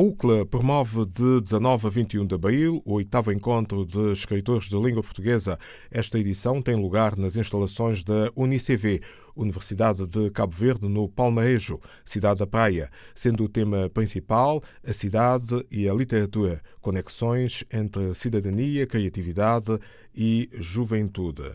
UCLA promove de 19 a 21 de abril o oitavo encontro de escritores de língua portuguesa. Esta edição tem lugar nas instalações da UniCV, Universidade de Cabo Verde, no Palmarejo, cidade da Praia, sendo o tema principal a cidade e a literatura, conexões entre cidadania, criatividade e juventude.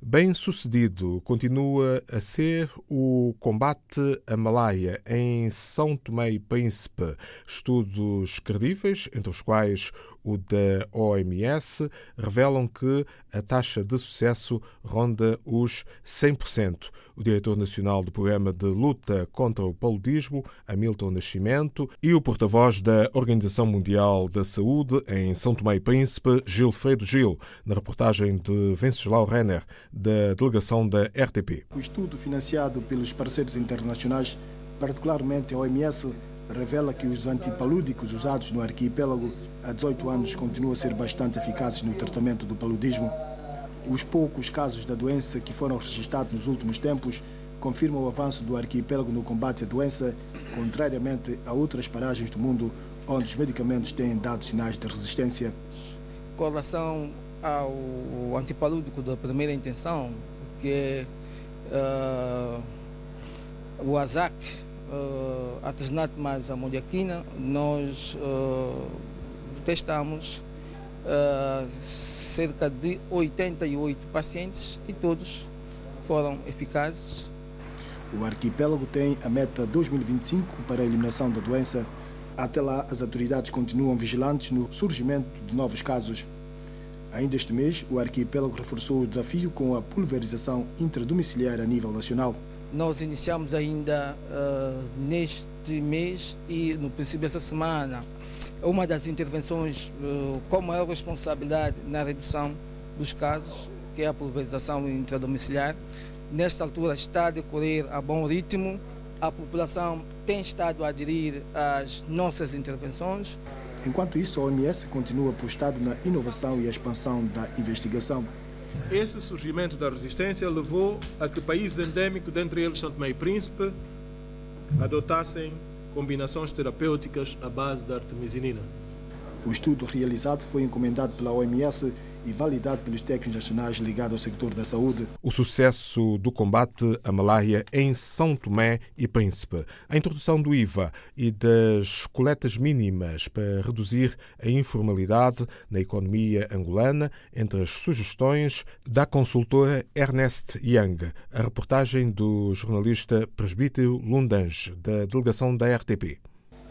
Bem sucedido continua a ser o combate à Malaya em São Tomé e Príncipe. Estudos credíveis, entre os quais o da OMS, revelam que a taxa de sucesso ronda os 100%. O diretor nacional do Programa de Luta contra o Paludismo, Hamilton Nascimento, e o porta-voz da Organização Mundial da Saúde em São Tomé e Príncipe, Gilfredo Gil, na reportagem de Venceslau Renner, da delegação da RTP. O estudo financiado pelos parceiros internacionais, particularmente a OMS, revela que os antipalúdicos usados no arquipélago há 18 anos continuam a ser bastante eficazes no tratamento do paludismo. Os poucos casos da doença que foram registrados nos últimos tempos confirmam o avanço do arquipélago no combate à doença, contrariamente a outras paragens do mundo onde os medicamentos têm dado sinais de resistência. Com relação ao antipalúdico da primeira intenção, que é uh, o AZAC, uh, artesanato mais amoniaquina, nós uh, testamos uh, cerca de 88 pacientes e todos foram eficazes. O arquipélago tem a meta 2025 para a eliminação da doença. Até lá, as autoridades continuam vigilantes no surgimento de novos casos. Ainda este mês, o arquipélago reforçou o desafio com a pulverização intradomiciliar a nível nacional. Nós iniciamos ainda uh, neste mês e no princípio dessa semana uma das intervenções uh, com maior responsabilidade na redução dos casos, que é a pulverização intradomiciliar. Nesta altura está a decorrer a bom ritmo, a população tem estado a aderir às nossas intervenções. Enquanto isso, a OMS continua apostada na inovação e a expansão da investigação. Esse surgimento da resistência levou a que países endêmicos, dentre eles São Tomé e Príncipe, adotassem combinações terapêuticas à base da artemisinina. O estudo realizado foi encomendado pela OMS e validado pelos técnicos nacionais ligados ao sector da saúde. O sucesso do combate à malária em São Tomé e Príncipe, a introdução do IVA e das coletas mínimas para reduzir a informalidade na economia angolana, entre as sugestões da consultora Ernest Young, a reportagem do jornalista presbítero Lundange, da delegação da RTP.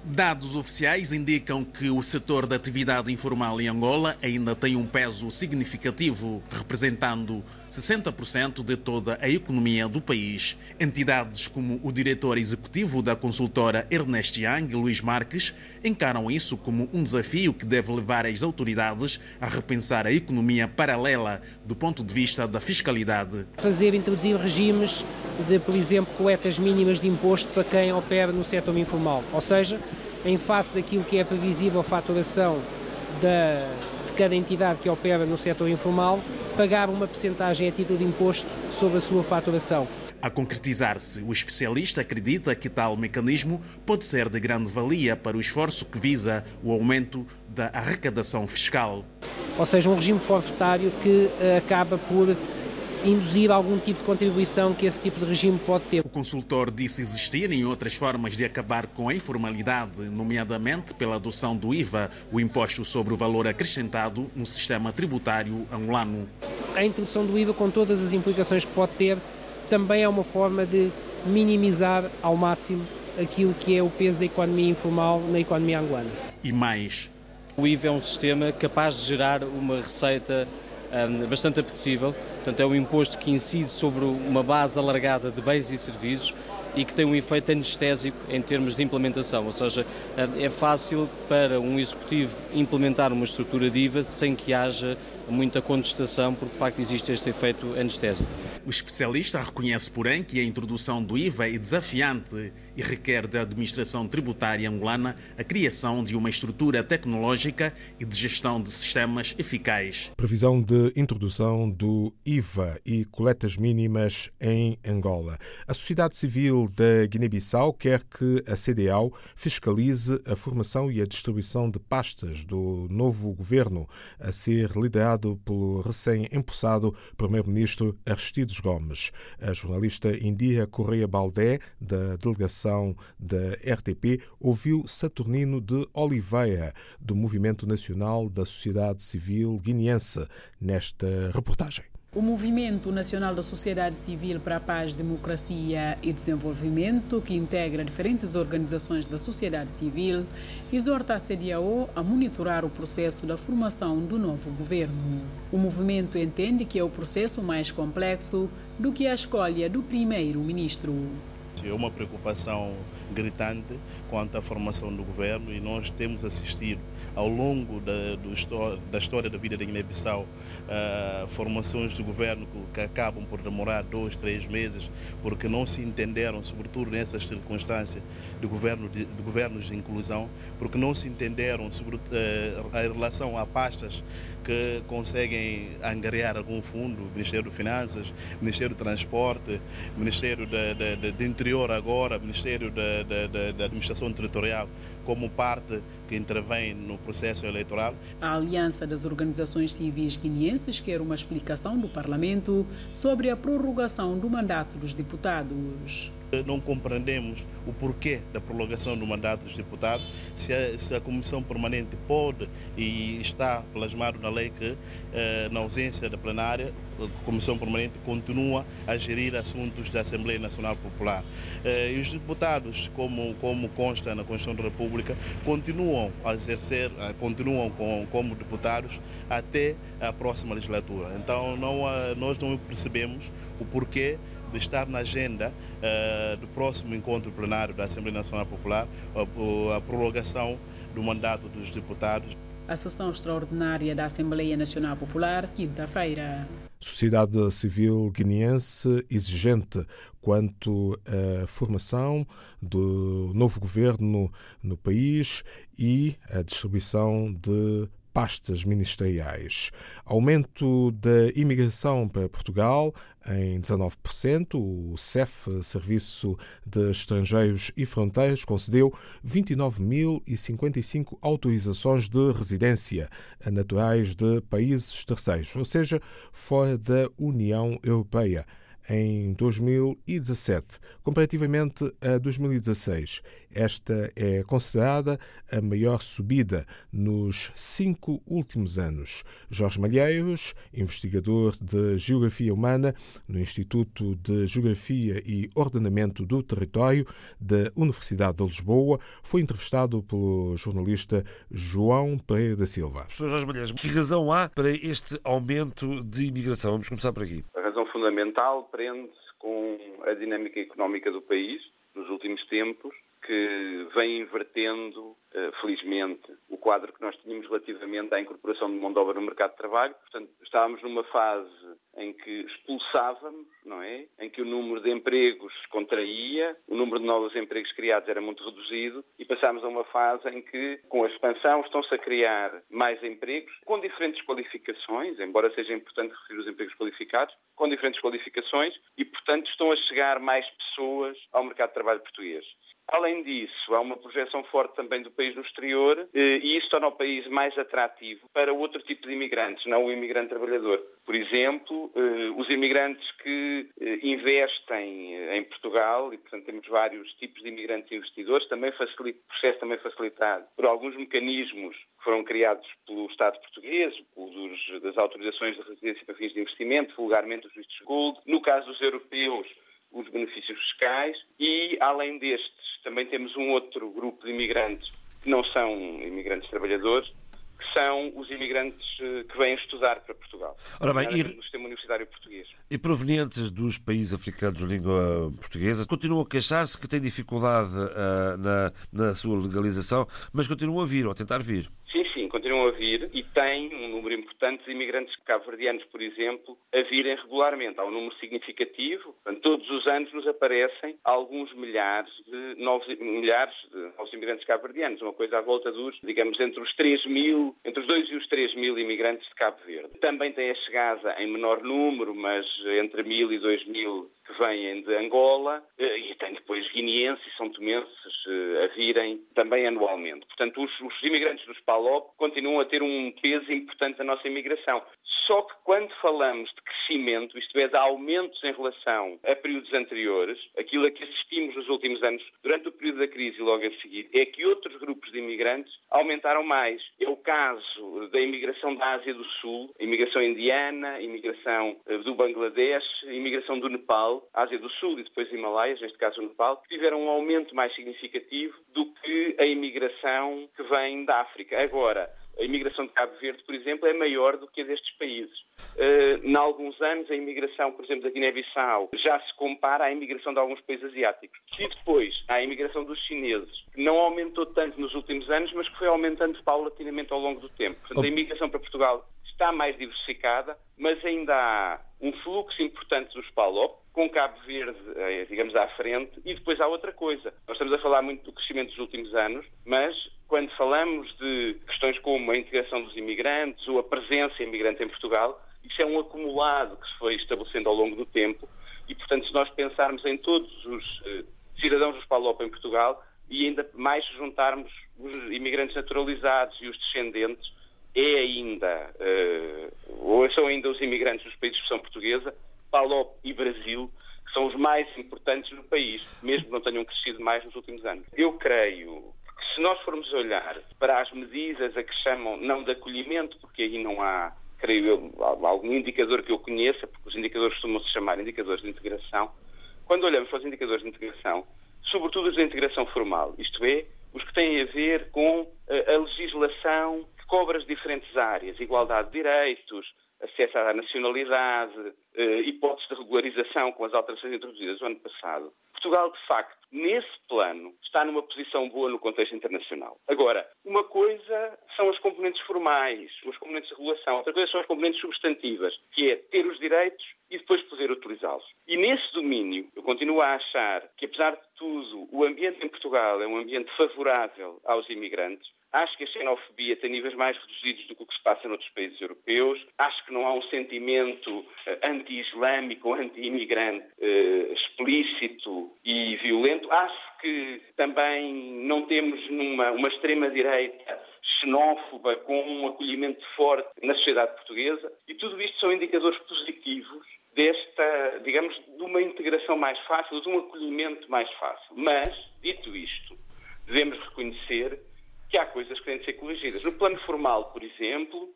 Dados oficiais indicam que o setor da atividade informal em Angola ainda tem um peso significativo, representando 60% de toda a economia do país. Entidades como o diretor executivo da consultora Ernest Young, Luís Marques, encaram isso como um desafio que deve levar as autoridades a repensar a economia paralela do ponto de vista da fiscalidade. Fazer introduzir regimes de, por exemplo, coletas mínimas de imposto para quem opera no setor informal, ou seja, em face daquilo que é previsível a faturação da, de cada entidade que opera no setor informal, pagar uma percentagem a título de imposto sobre a sua faturação. A concretizar-se, o especialista acredita que tal mecanismo pode ser de grande valia para o esforço que visa o aumento da arrecadação fiscal. Ou seja, um regime forfetário que eh, acaba por induzir algum tipo de contribuição que esse tipo de regime pode ter. O consultor disse existirem outras formas de acabar com a informalidade, nomeadamente pela adoção do IVA, o imposto sobre o valor acrescentado no sistema tributário angolano. A introdução do IVA, com todas as implicações que pode ter, também é uma forma de minimizar ao máximo aquilo que é o peso da economia informal na economia angolana. E mais. O IVA é um sistema capaz de gerar uma receita bastante apetecível. Portanto, é um imposto que incide sobre uma base alargada de bens e serviços e que tem um efeito anestésico em termos de implementação, ou seja, é fácil para um executivo implementar uma estrutura de IVA sem que haja muita contestação, porque de facto existe este efeito anestésico. O especialista reconhece, porém, que a introdução do IVA é desafiante e requer da administração tributária angolana a criação de uma estrutura tecnológica e de gestão de sistemas eficazes. Previsão de introdução do IVA e coletas mínimas em Angola. A sociedade civil da Guiné-Bissau quer que a CDAO fiscalize a formação e a distribuição de pastas do novo governo a ser liderado pelo recém-empossado primeiro-ministro Aristides Gomes. A jornalista India Correia Baldé, da delegação da RTP ouviu Saturnino de Oliveira, do Movimento Nacional da Sociedade Civil Guineense, nesta reportagem. O Movimento Nacional da Sociedade Civil para a Paz, Democracia e Desenvolvimento, que integra diferentes organizações da sociedade civil, exorta a CDAO a monitorar o processo da formação do novo governo. O movimento entende que é o processo mais complexo do que a escolha do primeiro-ministro. É uma preocupação gritante quanto à formação do governo e nós temos assistido ao longo da, do, da história da vida da Guiné-Bissau uh, formações de governo que acabam por demorar dois, três meses porque não se entenderam, sobretudo nessas circunstâncias de, governo de, de governos de inclusão, porque não se entenderam sobre uh, a relação a pastas que conseguem angariar algum fundo, Ministério de Finanças, Ministério do Transporte, Ministério do Interior agora, Ministério da Administração Territorial, como parte que intervém no processo eleitoral. A Aliança das Organizações Civis Guineenses quer uma explicação do Parlamento sobre a prorrogação do mandato dos deputados. Não compreendemos o porquê da prolongação do mandato dos deputados, se a, se a Comissão Permanente pode e está plasmado na lei que, eh, na ausência da plenária, a Comissão Permanente continua a gerir assuntos da Assembleia Nacional Popular. Eh, e os deputados, como, como consta na Constituição da República, continuam a exercer, continuam com, como deputados até a próxima legislatura. Então, não, nós não percebemos o porquê de estar na agenda uh, do próximo encontro plenário da Assembleia Nacional Popular a, a prorrogação do mandato dos deputados. A sessão extraordinária da Assembleia Nacional Popular, quinta-feira. Sociedade civil guineense exigente quanto à formação do novo governo no país e a distribuição de pastas ministeriais. Aumento da imigração para Portugal em 19%. O CEF, Serviço de Estrangeiros e Fronteiras, concedeu 29.055 autorizações de residência a naturais de países terceiros, ou seja, fora da União Europeia em 2017, comparativamente a 2016. Esta é considerada a maior subida nos cinco últimos anos. Jorge Malheiros, investigador de Geografia Humana no Instituto de Geografia e Ordenamento do Território da Universidade de Lisboa, foi entrevistado pelo jornalista João Pereira da Silva. Professor Jorge Malheiros, que razão há para este aumento de imigração? Vamos começar por aqui. A razão fundamental prende-se com a dinâmica económica do país nos últimos tempos que vem invertendo, eh, felizmente, o quadro que nós tínhamos relativamente à incorporação de mão de obra no mercado de trabalho. Portanto, estávamos numa fase em que expulsávamos, não é? Em que o número de empregos contraía, o número de novos empregos criados era muito reduzido e passámos a uma fase em que, com a expansão, estão-se a criar mais empregos com diferentes qualificações, embora seja importante referir os empregos qualificados, com diferentes qualificações e, portanto, estão a chegar mais pessoas ao mercado de trabalho português. Além disso, há uma projeção forte também do país no exterior eh, e isso torna o país mais atrativo para outro tipo de imigrantes, não o imigrante trabalhador. Por exemplo, eh, os imigrantes que eh, investem em Portugal, e portanto temos vários tipos de imigrantes investidores, também facilita, processo também facilitado por alguns mecanismos que foram criados pelo Estado português, das autorizações de residência para fins de investimento, vulgarmente os vistos gold. No caso dos europeus, os benefícios fiscais e, além destes, também temos um outro grupo de imigrantes que não são imigrantes trabalhadores, que são os imigrantes eh, que vêm estudar para Portugal. Ora bem, e, no sistema universitário português. E provenientes dos países africanos de língua portuguesa, continuam a queixar-se que têm dificuldade uh, na, na sua legalização, mas continuam a vir, ou a tentar vir. Sim, sim, continuam a vir e tem de imigrantes cabo-verdianos, por exemplo, a virem regularmente. Há um número significativo, portanto, todos os anos nos aparecem alguns milhares de novos, milhares de novos imigrantes cabo-verdianos, uma coisa à volta dos, digamos, entre os 3 mil, entre os 2 e os 3 mil imigrantes de Cabo Verde. Também tem a chegada em menor número, mas entre mil e 2 mil que vêm de Angola eh, e tem depois guineenses e são tomenses eh, a virem também anualmente. Portanto, os, os imigrantes dos PALOP continuam a ter um peso importante na nossa imigração. Só que quando falamos de crescimento, isto é, de aumentos em relação a períodos anteriores, aquilo a que assistimos nos últimos anos, durante o período da crise e logo a seguir, é que outros grupos de imigrantes aumentaram mais. É o caso da imigração da Ásia do Sul, imigração indiana, imigração eh, do Bangladesh, imigração do Nepal, Ásia do Sul e depois Himalaias, neste caso o Nepal, que tiveram um aumento mais significativo do que a imigração que vem da África. Agora, a imigração de Cabo Verde, por exemplo, é maior do que a destes países. Uh, em alguns anos, a imigração, por exemplo, da Guiné-Bissau já se compara à imigração de alguns países asiáticos. E depois, há a imigração dos chineses, que não aumentou tanto nos últimos anos, mas que foi aumentando paulatinamente ao longo do tempo. Portanto, a imigração para Portugal está mais diversificada, mas ainda há um fluxo importante dos PALOP, com Cabo Verde, eh, digamos, à frente, e depois há outra coisa. Nós estamos a falar muito do crescimento dos últimos anos, mas quando falamos de questões como a integração dos imigrantes ou a presença imigrante em Portugal, isso é um acumulado que se foi estabelecendo ao longo do tempo e, portanto, se nós pensarmos em todos os eh, cidadãos dos PALOP em Portugal e ainda mais juntarmos os imigrantes naturalizados e os descendentes, é ainda, uh, ou são ainda os imigrantes dos países de expressão portuguesa, Palop e Brasil, que são os mais importantes no país, mesmo que não tenham crescido mais nos últimos anos. Eu creio que se nós formos olhar para as medidas a que chamam, não de acolhimento, porque aí não há, creio eu, algum indicador que eu conheça, porque os indicadores costumam-se chamar indicadores de integração, quando olhamos para os indicadores de integração, sobretudo os de integração formal, isto é, os que têm a ver com eh, a legislação que cobra as diferentes áreas, igualdade de direitos, acesso à nacionalidade, eh, hipóteses de regularização com as alterações introduzidas no ano passado. Portugal, de facto, nesse plano, está numa posição boa no contexto internacional. Agora, uma coisa são as componentes formais, as componentes de regulação, outra coisa são as componentes substantivas, que é ter os direitos e depois poder utilizá-los. E nesse domínio, eu continuo a achar que, apesar de tudo, o ambiente em Portugal é um ambiente favorável aos imigrantes, Acho que a xenofobia tem níveis mais reduzidos do que o que se passa noutros países europeus. Acho que não há um sentimento eh, anti-islâmico, anti-imigrante uh, explícito violento. Acho que também não temos numa, uma extrema-direita xenófoba com um acolhimento forte na sociedade portuguesa. E tudo isto são indicadores positivos desta, digamos, de uma integração mais fácil, de um acolhimento mais fácil. Mas, dito isto, devemos reconhecer que há coisas que têm de ser corrigidas. No plano formal, por exemplo,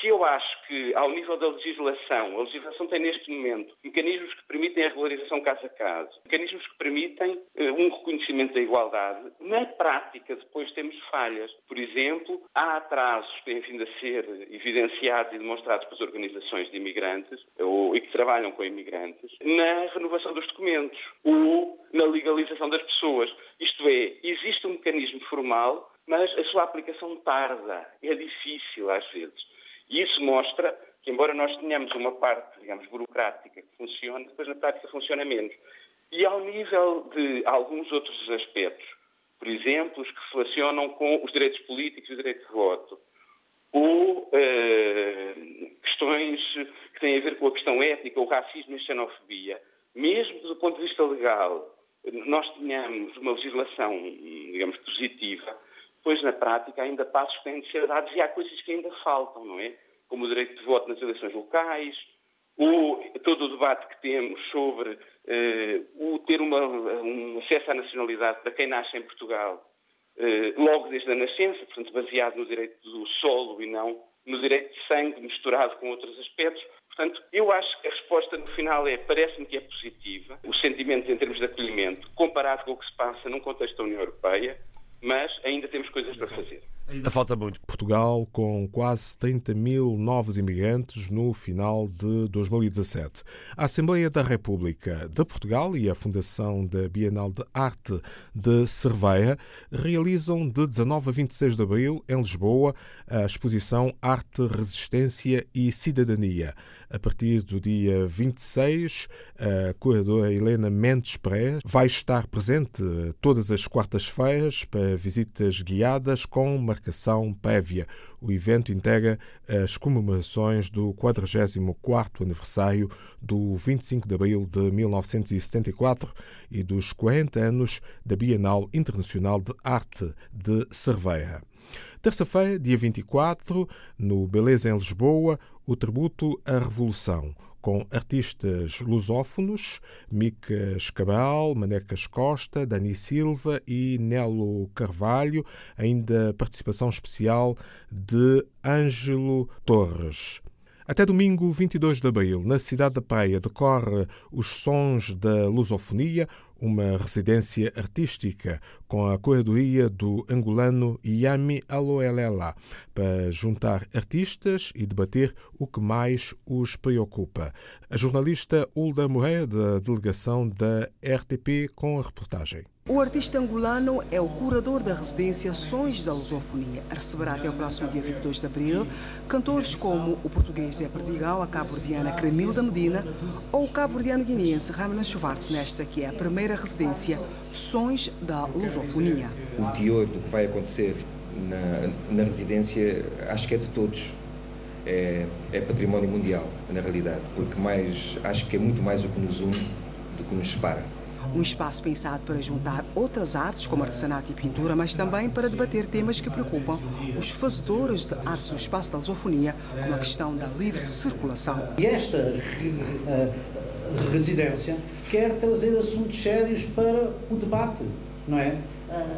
se eu acho que, ao nível da legislação, a legislação tem neste momento mecanismos que permitem a regularização caso a caso, mecanismos que permitem eh, um reconhecimento da igualdade, na prática depois temos falhas. Por exemplo, há atrasos que têm vindo a ser evidenciados e demonstrados pelas organizações de imigrantes ou, e que trabalham com imigrantes na renovação dos documentos ou na legalização das pessoas. Isto é, existe um mecanismo formal mas a sua aplicação tarda, é difícil às vezes. E isso mostra que, embora nós tenhamos uma parte, digamos, burocrática que funciona, depois na prática funciona menos. E ao nível de alguns outros aspectos, por exemplo, os que se relacionam com os direitos políticos e o direito de voto, ou uh, questões que têm a ver com a questão étnica, o racismo e a xenofobia, mesmo do ponto de vista legal, nós tenhamos uma legislação, digamos, positiva, pois na prática ainda passos que têm de ser dados e há coisas que ainda faltam, não é? Como o direito de voto nas eleições locais, ou todo o debate que temos sobre uh, o ter uma, um acesso à nacionalidade para quem nasce em Portugal uh, logo desde a nascença, portanto baseado no direito do solo e não no direito de sangue misturado com outros aspectos. Portanto, eu acho que a resposta no final é, parece-me que é positiva, o sentimento em termos de acolhimento, comparado com o que se passa num contexto da União Europeia, mas ainda temos coisas para fazer. Ainda falta muito. Portugal com quase 30 mil novos imigrantes no final de 2017. A Assembleia da República de Portugal e a Fundação da Bienal de Arte de Cerveia realizam de 19 a 26 de abril, em Lisboa, a exposição Arte, Resistência e Cidadania. A partir do dia 26, a curadora Helena Mendes Pereira vai estar presente todas as quartas-feiras para visitas guiadas com marcação prévia. O evento integra as comemorações do 44º aniversário do 25 de abril de 1974 e dos 40 anos da Bienal Internacional de Arte de Cerveira. Terça-feira, dia 24, no Beleza em Lisboa, o tributo à Revolução, com artistas lusófonos, Micas Cabral, Manecas Costa, Dani Silva e Nelo Carvalho, ainda participação especial de Ângelo Torres. Até domingo, 22 de abril, na cidade da Praia, decorre os Sons da Lusofonia, uma residência artística com a curadoria do angolano Yami Aloelela, para juntar artistas e debater o que mais os preocupa. A jornalista Hulda Moreira, da delegação da RTP, com a reportagem. O artista angolano é o curador da residência Sons da Lusofonia. Receberá até o próximo dia 22 de abril cantores como o português Zé Perdigão, a cabo-verdiana Cremilda Medina ou o cabo-verdiano guineense Ramon Schwartz, nesta que é a primeira residência Sons da Lusofonia. O teor do que vai acontecer na, na residência acho que é de todos. É, é património mundial, na realidade, porque mais acho que é muito mais o que nos une do que nos separa. Um espaço pensado para juntar outras artes, como artesanato e pintura, mas também para debater temas que preocupam os fazedores de artes no espaço da lusofonia, como a questão da livre circulação. E esta uh, residência quer trazer assuntos sérios para o debate, não é?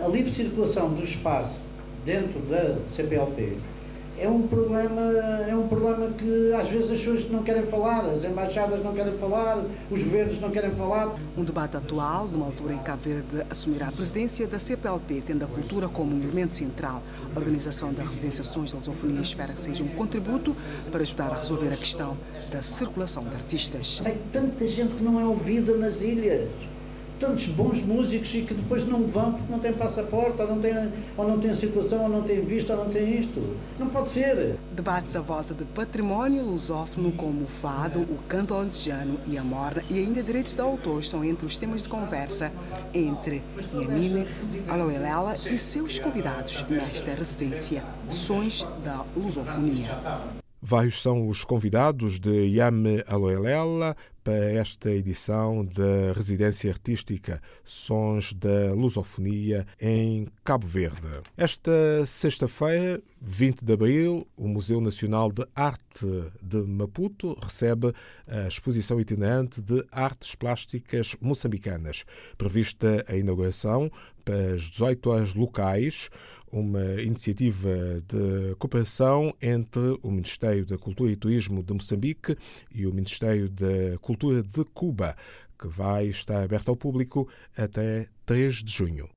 A livre circulação do espaço dentro da CPLP é um problema é um problema que às vezes as pessoas não querem falar, as embaixadas não querem falar, os governos não querem falar. Um debate atual, numa altura em que Cabo Verde assumirá a presidência da CPLP, tendo a cultura como um elemento central. A organização das residências da lusofonia espera que seja um contributo para ajudar a resolver a questão da circulação de artistas. Tem tanta gente que não é ouvida nas ilhas tantos bons músicos e que depois não vão porque não têm passaporte, ou não têm, ou não têm situação, ou não têm visto, ou não têm isto. Não pode ser. Debates à volta de património lusófono como o fado, o canto alentejano e a morna e ainda direitos de autor são entre os temas de conversa entre Yamine Aloelela e seus convidados nesta residência Sons da Lusofonia. Vários são os convidados de Yame Aloelela para esta edição da Residência Artística Sons da Lusofonia em Cabo Verde. Esta sexta-feira, 20 de abril, o Museu Nacional de Arte de Maputo recebe a exposição itinerante de artes plásticas moçambicanas. Prevista a inauguração para as 18 horas locais, uma iniciativa de cooperação entre o Ministério da Cultura e Turismo de Moçambique e o Ministério da Cultura de Cuba, que vai estar aberta ao público até 3 de junho.